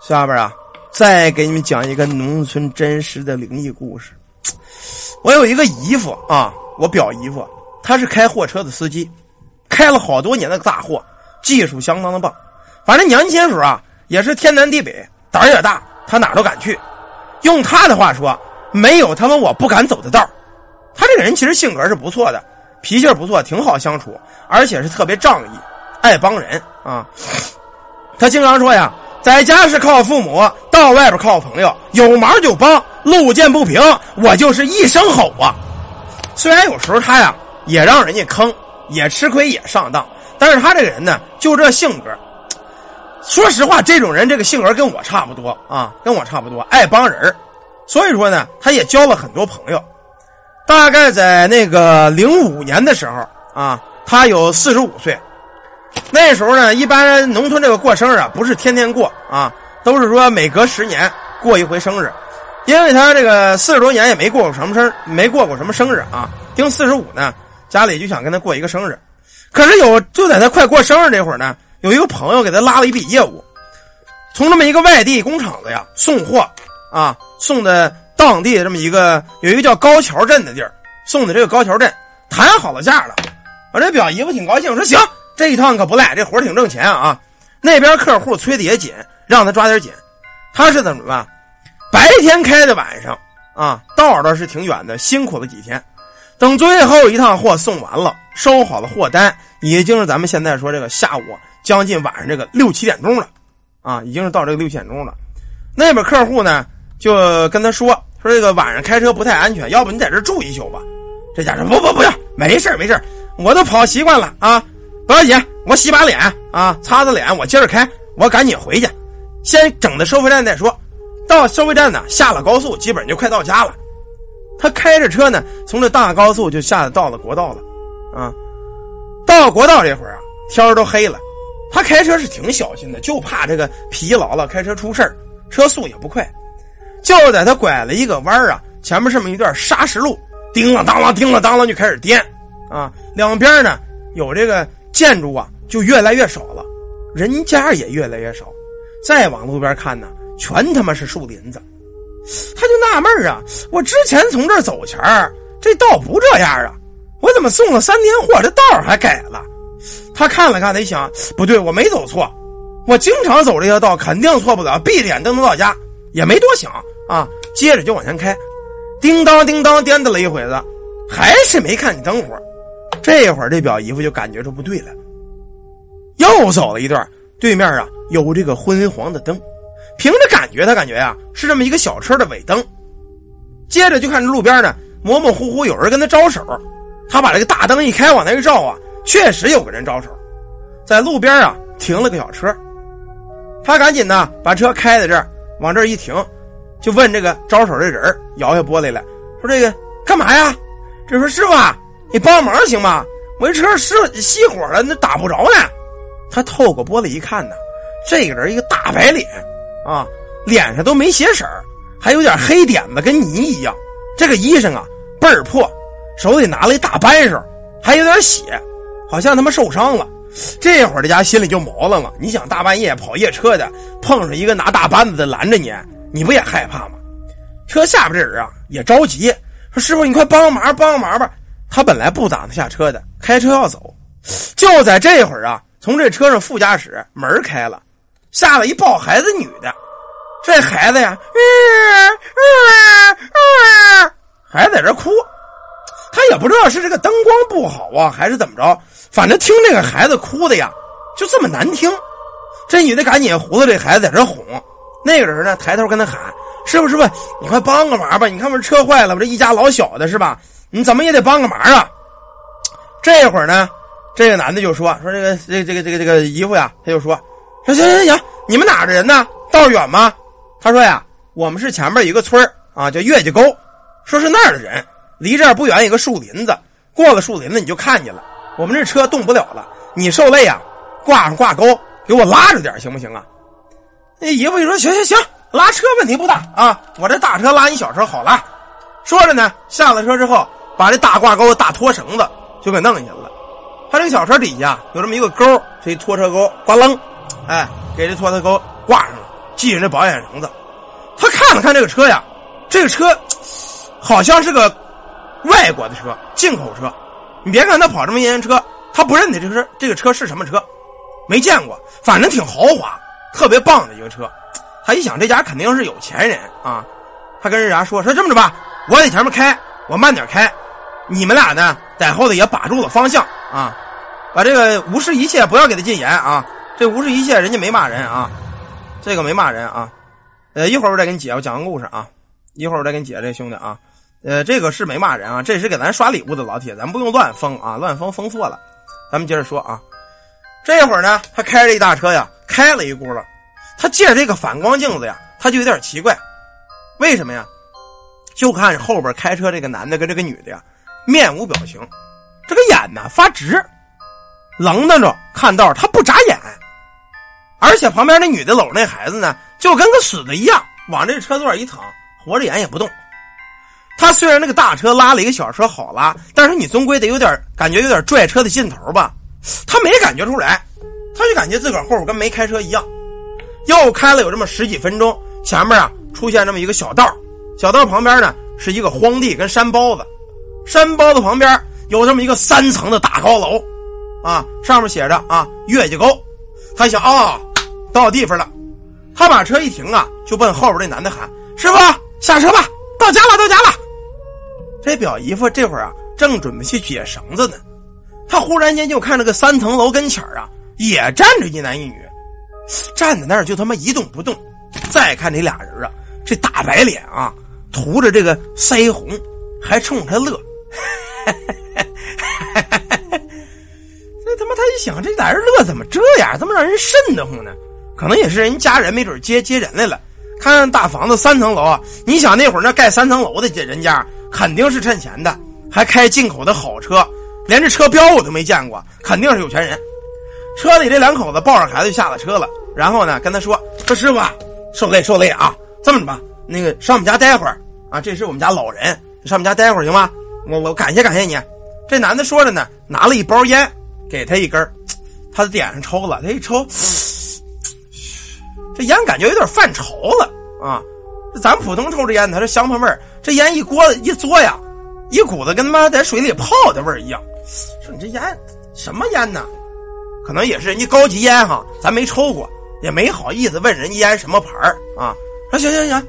下边啊，再给你们讲一个农村真实的灵异故事。我有一个姨夫啊，我表姨夫，他是开货车的司机，开了好多年的大货，技术相当的棒。反正年轻时候啊，也是天南地北，胆儿也大，他哪都敢去。用他的话说，没有他们我不敢走的道他这个人其实性格是不错的，脾气不错，挺好相处，而且是特别仗义，爱帮人啊。他经常说呀。在家是靠父母，到外边靠朋友，有忙就帮，路见不平我就是一声吼啊！虽然有时候他呀也让人家坑，也吃亏，也上当，但是他这个人呢就这性格。说实话，这种人这个性格跟我差不多啊，跟我差不多，爱帮人所以说呢，他也交了很多朋友。大概在那个零五年的时候啊，他有四十五岁。那时候呢，一般农村这个过生日啊，不是天天过啊，都是说每隔十年过一回生日。因为他这个四十多年也没过过什么生，没过过什么生日啊。丁四十五呢，家里就想跟他过一个生日。可是有就在他快过生日这会儿呢，有一个朋友给他拉了一笔业务，从这么一个外地工厂子呀送货啊，送的当地这么一个有一个叫高桥镇的地儿，送的这个高桥镇谈好了价了。我这表姨夫挺高兴，说行。这一趟可不赖，这活挺挣钱啊！那边客户催的也紧，让他抓点紧。他是怎么办？白天开的晚上啊，道倒是挺远的，辛苦了几天。等最后一趟货送完了，收好了货单，已经是咱们现在说这个下午将近晚上这个六七点钟了啊，已经是到这个六七点钟了。那边客户呢就跟他说说这个晚上开车不太安全，要不你在这住一宿吧。这家说不不不要，没事没事我都跑习惯了啊。不要紧，我洗把脸啊，擦擦脸，我接着开，我赶紧回去，先整到收费站再说。到收费站呢，下了高速，基本就快到家了。他开着车呢，从这大高速就下到了国道了，啊，到国道这会儿啊，天都黑了。他开车是挺小心的，就怕这个疲劳了，开车出事车速也不快。就在他拐了一个弯啊，前面这么一段砂石路，叮了当啷，叮了当啷就开始颠，啊，两边呢有这个。建筑啊，就越来越少了，人家也越来越少。再往路边看呢，全他妈是树林子。他就纳闷啊，我之前从这儿走前儿，这道不这样啊，我怎么送了三天货，这道还改了？他看了看，他一想，不对，我没走错，我经常走这条道，肯定错不了，闭着眼都能到家。也没多想啊，接着就往前开，叮当叮当颠的了一会子，还是没看见灯火。这会儿，这表姨夫就感觉这不对了，又走了一段，对面啊有这个昏黄的灯，凭着感觉，他感觉啊是这么一个小车的尾灯。接着就看这路边呢，模模糊糊有人跟他招手，他把这个大灯一开，往那一照啊，确实有个人招手，在路边啊停了个小车，他赶紧呢把车开在这儿，往这儿一停，就问这个招手的人摇下玻璃来说：“这个干嘛呀？”这说：“师傅。”你帮忙行吗？我这车熄熄火了，那打不着呢。他透过玻璃一看呢，这个人一个大白脸，啊，脸上都没血色还有点黑点子，跟泥一样。这个衣裳啊倍儿破，手里拿了一大扳手，还有点血，好像他妈受伤了。这会儿这家心里就毛了嘛。你想大半夜跑夜车的，碰上一个拿大扳子的拦着你，你不也害怕吗？车下边这人啊也着急，说：“师傅，你快帮忙，帮忙吧。”他本来不打算下车的，开车要走，就在这会儿啊，从这车上副驾驶门开了，下了一抱孩子女的，这孩子呀，还在这哭，他也不知道是这个灯光不好啊，还是怎么着，反正听这个孩子哭的呀，就这么难听。这女的赶紧扶着这孩子在这哄，那个人呢抬头跟他喊：“师傅师傅，你快帮个忙吧，你看我这车坏了，我这一家老小的是吧？”你怎么也得帮个忙啊！这会儿呢，这个男的就说：“说这个这个这个这个这个姨夫呀，他就说，说行行行，你们哪的人呢？道远吗？”他说：“呀，我们是前面一个村啊，叫月季沟，说是那儿的人，离这儿不远，有个树林子，过了树林子你就看见了。我们这车动不了了，你受累啊，挂上挂钩，给我拉着点行不行啊？”那姨夫就说：“行行行，拉车问题不大啊，我这大车拉你小车好拉。”说着呢，下了车之后。把这大挂钩、大拖绳子就给弄下了。他这个小车底下有这么一个钩，这一拖车钩，呱楞，哎，给这拖车钩挂上了，系着那保险绳子。他看了看这个车呀，这个车好像是个外国的车，进口车。你别看他跑这么一辆车，他不认得这个车，这个车是什么车，没见过，反正挺豪华，特别棒的一个车。他一想，这家肯定是有钱人啊。他跟人家说：“说这么着吧，我在前面开，我慢点开，你们俩呢在后头也把住了方向啊，把这个无视一切，不要给他禁言啊。这无视一切，人家没骂人啊，这个没骂人啊。呃，一会儿我再给你解，我讲个故事啊。一会儿我再给你解这兄弟啊。呃，这个是没骂人啊，这是给咱刷礼物的老铁，咱不用乱封啊，乱封封错了。咱们接着说啊，这会儿呢，他开着一大车呀，开了一轱辘，他借着这个反光镜子呀，他就有点奇怪。为什么呀？就看后边开车这个男的跟这个女的呀，面无表情，这个眼呢发直，愣瞪着看道他不眨眼，而且旁边那女的搂着那孩子呢，就跟个死的一样，往这车座一躺，活着眼也不动。他虽然那个大车拉了一个小车好拉，但是你终归得有点感觉，有点拽车的劲头吧？他没感觉出来，他就感觉自个儿后边跟没开车一样。又开了有这么十几分钟，前面啊。出现这么一个小道，小道旁边呢是一个荒地跟山包子，山包子旁边有这么一个三层的大高楼，啊，上面写着啊月季沟。他想啊，到地方了，他把车一停啊，就奔后边那男的喊：“师傅，下车吧，到家了，到家了。”这表姨夫这会儿啊正准备去解绳子呢，他忽然间就看这个三层楼跟前啊也站着一男一女，站在那儿就他妈一动不动。再看这俩人啊。这大白脸啊，涂着这个腮红，还冲着他乐。这他妈他一想，这俩人乐怎么这样？这么让人瘆得慌呢？可能也是人家人，没准接接人来了。看大房子三层楼啊，你想那会儿那盖三层楼的人家肯定是趁钱的，还开进口的好车，连这车标我都没见过，肯定是有钱人。车里这两口子抱着孩子就下了车了，然后呢跟他说：“说师傅，受累受累啊。”这么着吧，那个上我们家待会儿啊，这是我们家老人，上我们家待会儿行吗？我我感谢感谢你。这男的说着呢，拿了一包烟给他一根他点上抽了，他一抽，这烟感觉有点犯潮了啊。咱普通抽着烟，他是香喷味儿，这烟一锅一嘬呀，一股子跟他妈在水里泡的味儿一样。说你这烟什么烟呢？可能也是人家高级烟哈，咱没抽过，也没好意思问人家烟什么牌儿啊。说行行行，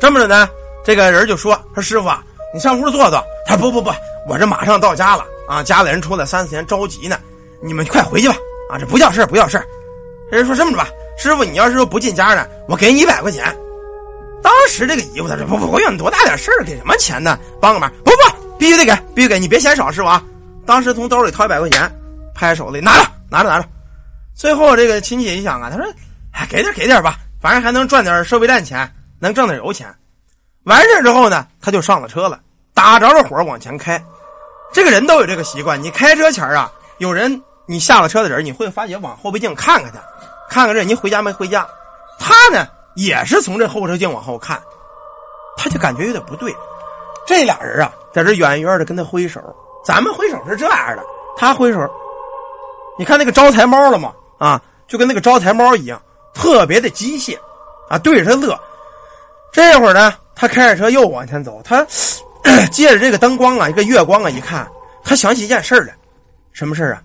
这么着呢，这个人就说：“说师傅啊，你上屋坐坐。”他说：“不不不，我这马上到家了啊，家里人出来三四天着急呢，你们快回去吧。啊，这不叫事不叫事人说：“这么着吧，师傅，你要是说不进家呢，我给你一百块钱。”当时这个姨夫他说：“不不，我有多大点事儿，给什么钱呢？帮个忙。”不不，必须得给，必须给你别嫌少，师傅啊。当时从兜里掏一百块钱，拍手里拿着，拿着拿着。最后这个亲戚一想啊，他说：“哎，给点给点吧。”反正还能赚点收费站钱，能挣点油钱。完事之后呢，他就上了车了，打着了火往前开。这个人都有这个习惯，你开车前啊，有人你下了车的人，你会发觉往后备镜看看他，看看这人回家没回家。他呢也是从这后视镜往后看，他就感觉有点不对。这俩人啊，在这远远的跟他挥手，咱们挥手是这样的，他挥手，你看那个招财猫了吗？啊，就跟那个招财猫一样。特别的机械，啊，对着他乐。这会儿呢，他开着车又往前走。他 借着这个灯光啊，一个月光啊，一看，他想起一件事来。什么事啊？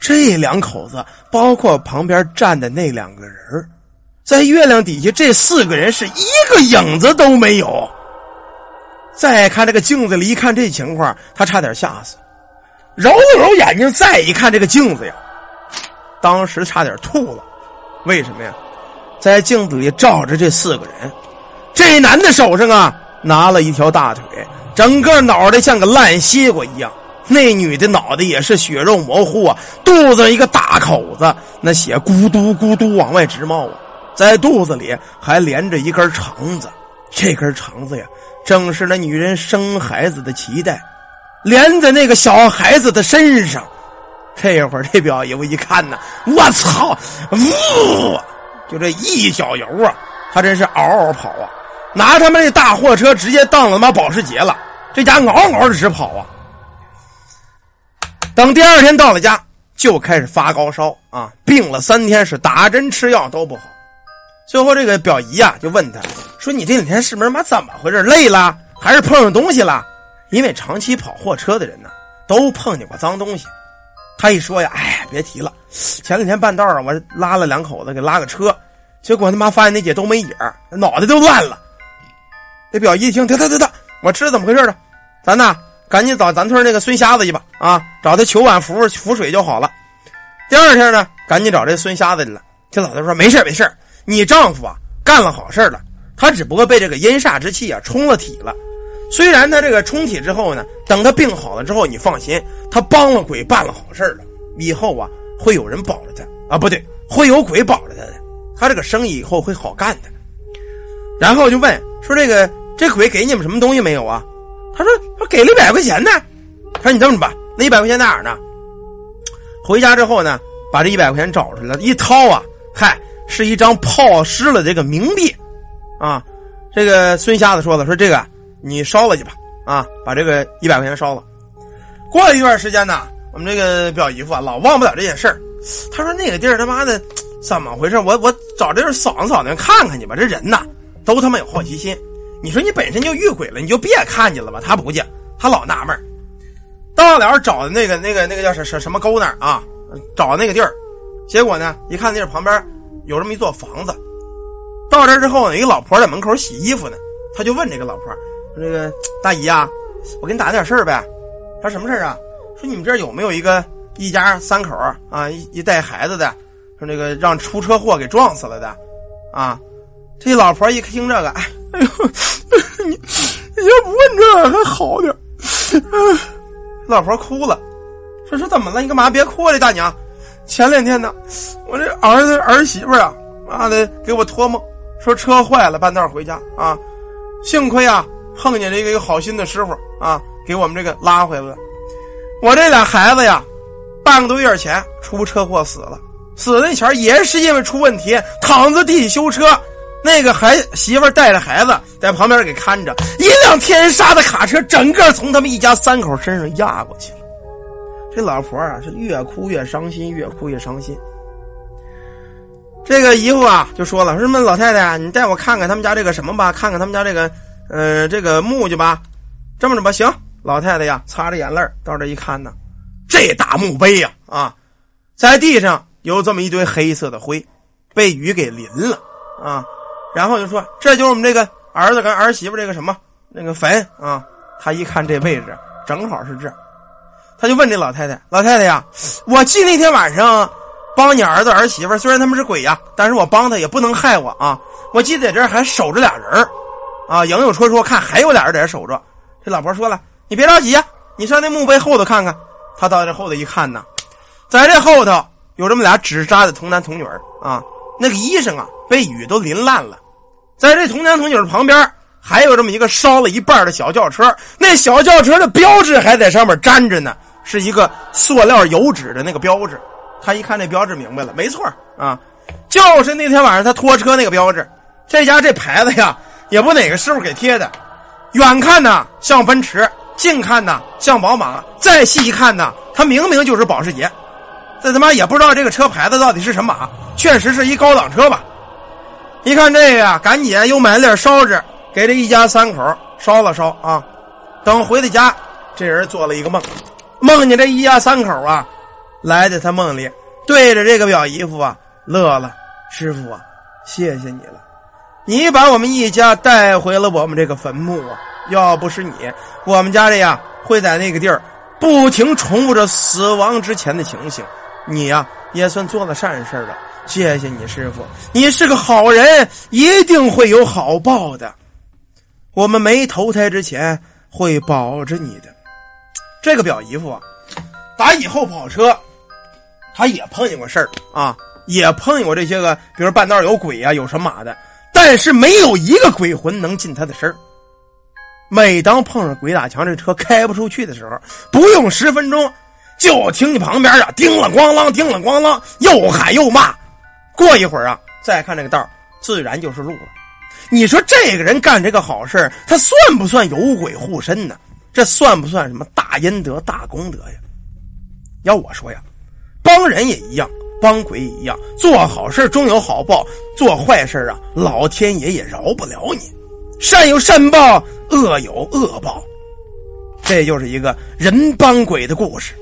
这两口子，包括旁边站的那两个人在月亮底下，这四个人是一个影子都没有。再看这个镜子里，一看这情况，他差点吓死。揉了揉眼睛，再一看这个镜子呀，当时差点吐了。为什么呀？在镜子里照着这四个人，这男的手上啊拿了一条大腿，整个脑袋像个烂西瓜一样；那女的脑袋也是血肉模糊啊，肚子一个大口子，那血咕嘟咕嘟往外直冒啊，在肚子里还连着一根肠子，这根肠子呀，正是那女人生孩子的脐带，连在那个小孩子的身上。这会儿，这表爷我一看呢，我操！呜，就这一脚油啊，他真是嗷嗷跑啊，拿他们那大货车直接当了他妈保时捷了，这家嗷嗷的直跑啊。等第二天到了家，就开始发高烧啊，病了三天，是打针吃药都不好。最后这个表姨呀就问他说：“你这两天是不是妈怎么回事？累了还是碰上东西了？因为长期跑货车的人呢，都碰见过脏东西。”他一说呀，哎，别提了，前两天半道啊，我拉了两口子给拉个车，结果他妈发现那姐都没影脑袋都乱了。这表姨一听，得得得得，我知道怎么回事了，咱呐赶紧找咱村那个孙瞎子去吧，啊，找他求碗符符水就好了。第二天呢，赶紧找这孙瞎子去了。这老头说：“没事没事你丈夫啊干了好事了，他只不过被这个阴煞之气啊冲了体了。虽然他这个冲体之后呢，等他病好了之后，你放心，他帮了鬼办了好事了。以后啊，会有人保着他啊，不对，会有鬼保着他的。他这个生意以后会好干的。”然后就问说：“这个。”这鬼给你们什么东西没有啊？他说：“说给了一百块钱呢。”他说：“你这么吧，那一百块钱在哪儿呢？”回家之后呢，把这一百块钱找出来，一掏啊，嗨，是一张泡湿了这个冥币，啊，这个孙瞎子说了：“说这个你烧了去吧，啊，把这个一百块钱烧了。”过了一段时间呢，我们这个表姨夫啊，老忘不了这件事儿。他说：“那个地儿他妈的怎么回事？我我找这人扫扫荡看看去吧。这人呐，都他妈有好奇心。”你说你本身就遇鬼了，你就别看见了吧。他不见，他老纳闷到了找的那个那个那个叫什什什么沟那儿啊，找那个地儿，结果呢，一看那旁边有这么一座房子。到这之后呢，一个老婆在门口洗衣服呢，他就问这个老婆：“说这个大姨啊，我给你打点事儿呗。”他说：“什么事啊？说你们这儿有没有一个一家三口啊，一一带孩子的，说那个让出车祸给撞死了的，啊？”这老婆一听这个，哎。哎呦，你你要不问这还好点 老婆哭了，说说怎么了？你干嘛？别哭啊，这，大娘。前两天呢，我这儿子儿媳妇啊，妈的给我托梦，说车坏了，半道回家啊。幸亏啊，碰见这个一个好心的师傅啊，给我们这个拉回来了。我这俩孩子呀，半个多月前出车祸死了，死那前也是因为出问题，躺在地里修车。那个孩媳妇带着孩子在旁边给看着，一辆天杀的卡车整个从他们一家三口身上压过去了。这老婆啊是越哭越伤心，越哭越伤心。这个姨夫啊就说了：“说什么老太太，你带我看看他们家这个什么吧，看看他们家这个，呃，这个墓去吧。这么着吧，行。”老太太呀擦着眼泪到这一看呢，这大墓碑呀啊，在地上有这么一堆黑色的灰，被雨给淋了啊。然后就说：“这就是我们这个儿子跟儿媳妇这个什么那个坟啊。”他一看这位置正好是这，他就问这老太太：“老太太呀，我记那天晚上帮你儿子儿媳妇，虽然他们是鬼呀，但是我帮他也不能害我啊。我记得在这还守着俩人啊，影影绰绰看还有俩人在这守着。”这老婆说了：“你别着急呀，你上那墓碑后头看看。”他到这后头一看呢，在这后头有这么俩纸扎的童男童女啊，那个衣裳啊被雨都淋烂了。在这童男童女旁边，还有这么一个烧了一半的小轿车，那小轿车的标志还在上面粘着呢，是一个塑料油纸的那个标志。他一看这标志，明白了，没错啊，就是那天晚上他拖车那个标志。这家这牌子呀，也不哪个师傅给贴的，远看呢像奔驰，近看呢像宝马，再细一看呢，他明明就是保时捷。这他妈也不知道这个车牌子到底是什么马，确实是一高档车吧。一看这个呀，赶紧又买了点烧纸，给这一家三口烧了烧啊。等回到家，这人做了一个梦，梦见这一家三口啊，来在他梦里，对着这个表姨夫啊乐了。师傅啊，谢谢你了，你把我们一家带回了我们这个坟墓啊。要不是你，我们家这呀会在那个地儿不停重复着死亡之前的情形。你呀也算做了善事了。谢谢你，师傅，你是个好人，一定会有好报的。我们没投胎之前会保着你的。这个表姨夫啊，打以后跑车，他也碰见过事儿啊，也碰见过这些个，比如半道有鬼啊，有什么的，但是没有一个鬼魂能进他的身每当碰上鬼打墙，这车开不出去的时候，不用十分钟，就听见旁边啊，叮了咣啷，叮了咣啷，又喊又骂。过一会儿啊，再看这个道自然就是路了。你说这个人干这个好事他算不算有鬼护身呢？这算不算什么大阴德、大功德呀？要我说呀，帮人也一样，帮鬼也一样，做好事终有好报，做坏事啊，老天爷也饶不了你。善有善报，恶有恶报，这就是一个人帮鬼的故事。